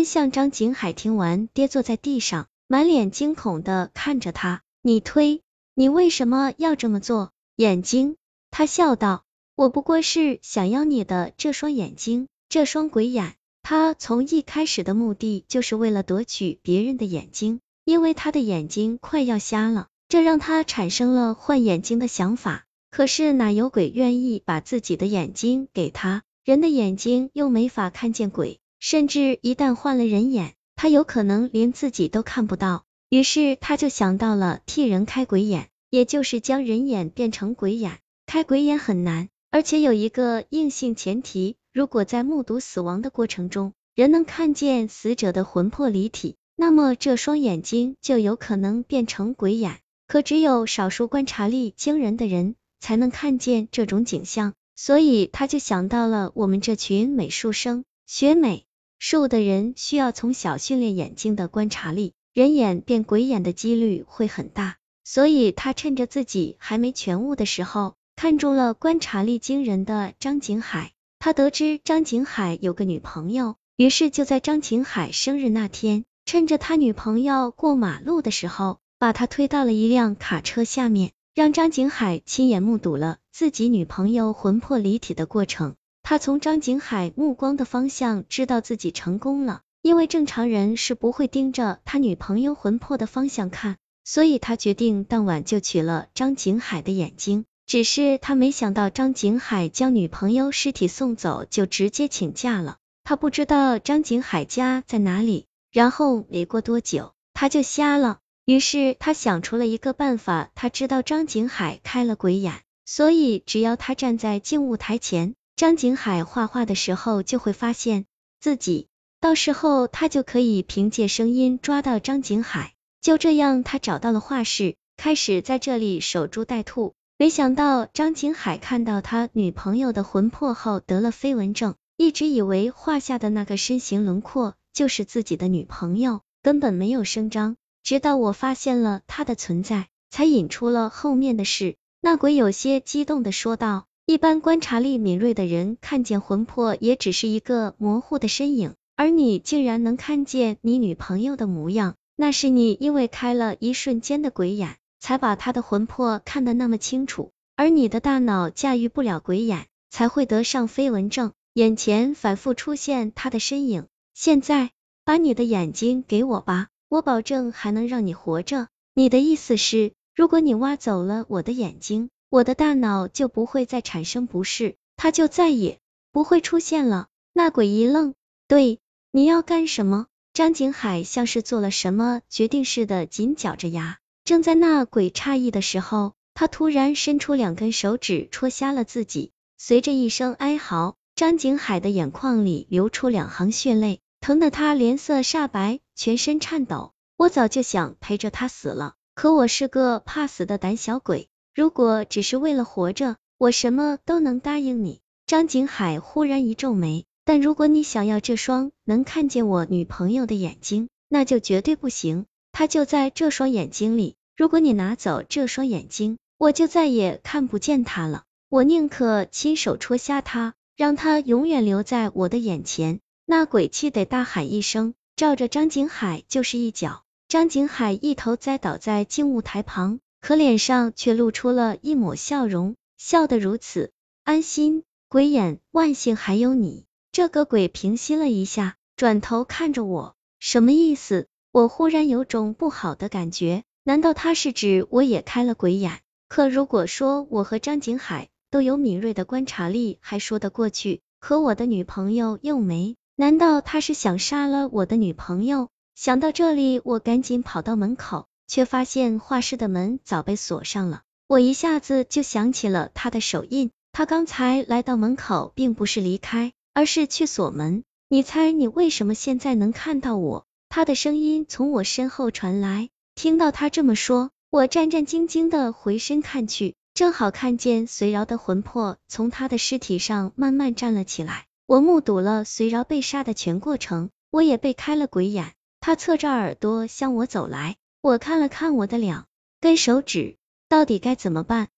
真像张景海听完，跌坐在地上，满脸惊恐的看着他。你推，你为什么要这么做？眼睛，他笑道，我不过是想要你的这双眼睛，这双鬼眼。他从一开始的目的就是为了夺取别人的眼睛，因为他的眼睛快要瞎了，这让他产生了换眼睛的想法。可是哪有鬼愿意把自己的眼睛给他？人的眼睛又没法看见鬼，甚至一旦换了人眼，他有可能连自己都看不到。于是他就想到了替人开鬼眼，也就是将人眼变成鬼眼。开鬼眼很难，而且有一个硬性前提。如果在目睹死亡的过程中，人能看见死者的魂魄离体，那么这双眼睛就有可能变成鬼眼。可只有少数观察力惊人的人才能看见这种景象，所以他就想到了我们这群美术生，学美瘦的人需要从小训练眼睛的观察力，人眼变鬼眼的几率会很大。所以他趁着自己还没全悟的时候，看中了观察力惊人的张景海。他得知张景海有个女朋友，于是就在张景海生日那天，趁着他女朋友过马路的时候，把他推到了一辆卡车下面，让张景海亲眼目睹了自己女朋友魂魄离体的过程。他从张景海目光的方向知道自己成功了，因为正常人是不会盯着他女朋友魂魄的方向看，所以他决定当晚就取了张景海的眼睛。只是他没想到张景海将女朋友尸体送走就直接请假了，他不知道张景海家在哪里。然后没过多久，他就瞎了。于是他想出了一个办法，他知道张景海开了鬼眼，所以只要他站在静物台前，张景海画画的时候就会发现自己，到时候他就可以凭借声音抓到张景海。就这样，他找到了画室，开始在这里守株待兔。没想到张景海看到他女朋友的魂魄后得了飞蚊症，一直以为画下的那个身形轮廓就是自己的女朋友，根本没有声张。直到我发现了他的存在，才引出了后面的事。那鬼有些激动的说道：“一般观察力敏锐的人看见魂魄也只是一个模糊的身影，而你竟然能看见你女朋友的模样，那是你因为开了一瞬间的鬼眼。”才把她的魂魄看得那么清楚，而你的大脑驾驭不了鬼眼，才会得上飞蚊症。眼前反复出现她的身影，现在把你的眼睛给我吧，我保证还能让你活着。你的意思是，如果你挖走了我的眼睛，我的大脑就不会再产生不适，它就再也不会出现了。那鬼一愣，对，你要干什么？张景海像是做了什么决定似的，紧咬着牙。正在那鬼诧异的时候，他突然伸出两根手指戳瞎了自己。随着一声哀嚎，张景海的眼眶里流出两行血泪，疼得他脸色煞白，全身颤抖。我早就想陪着他死了，可我是个怕死的胆小鬼。如果只是为了活着，我什么都能答应你。张景海忽然一皱眉，但如果你想要这双能看见我女朋友的眼睛，那就绝对不行。他就在这双眼睛里。如果你拿走这双眼睛，我就再也看不见他了。我宁可亲手戳瞎他，让他永远留在我的眼前。那鬼气得大喊一声，照着张景海就是一脚。张景海一头栽倒在静物台旁，可脸上却露出了一抹笑容，笑得如此安心。鬼眼，万幸还有你。这个鬼平息了一下，转头看着我，什么意思？我忽然有种不好的感觉。难道他是指我也开了鬼眼？可如果说我和张景海都有敏锐的观察力，还说得过去。可我的女朋友又没，难道他是想杀了我的女朋友？想到这里，我赶紧跑到门口，却发现画室的门早被锁上了。我一下子就想起了他的手印，他刚才来到门口，并不是离开，而是去锁门。你猜你为什么现在能看到我？他的声音从我身后传来。听到他这么说，我战战兢兢的回身看去，正好看见隋饶的魂魄从他的尸体上慢慢站了起来。我目睹了隋饶被杀的全过程，我也被开了鬼眼。他侧着耳朵向我走来，我看了看我的两根手指，到底该怎么办？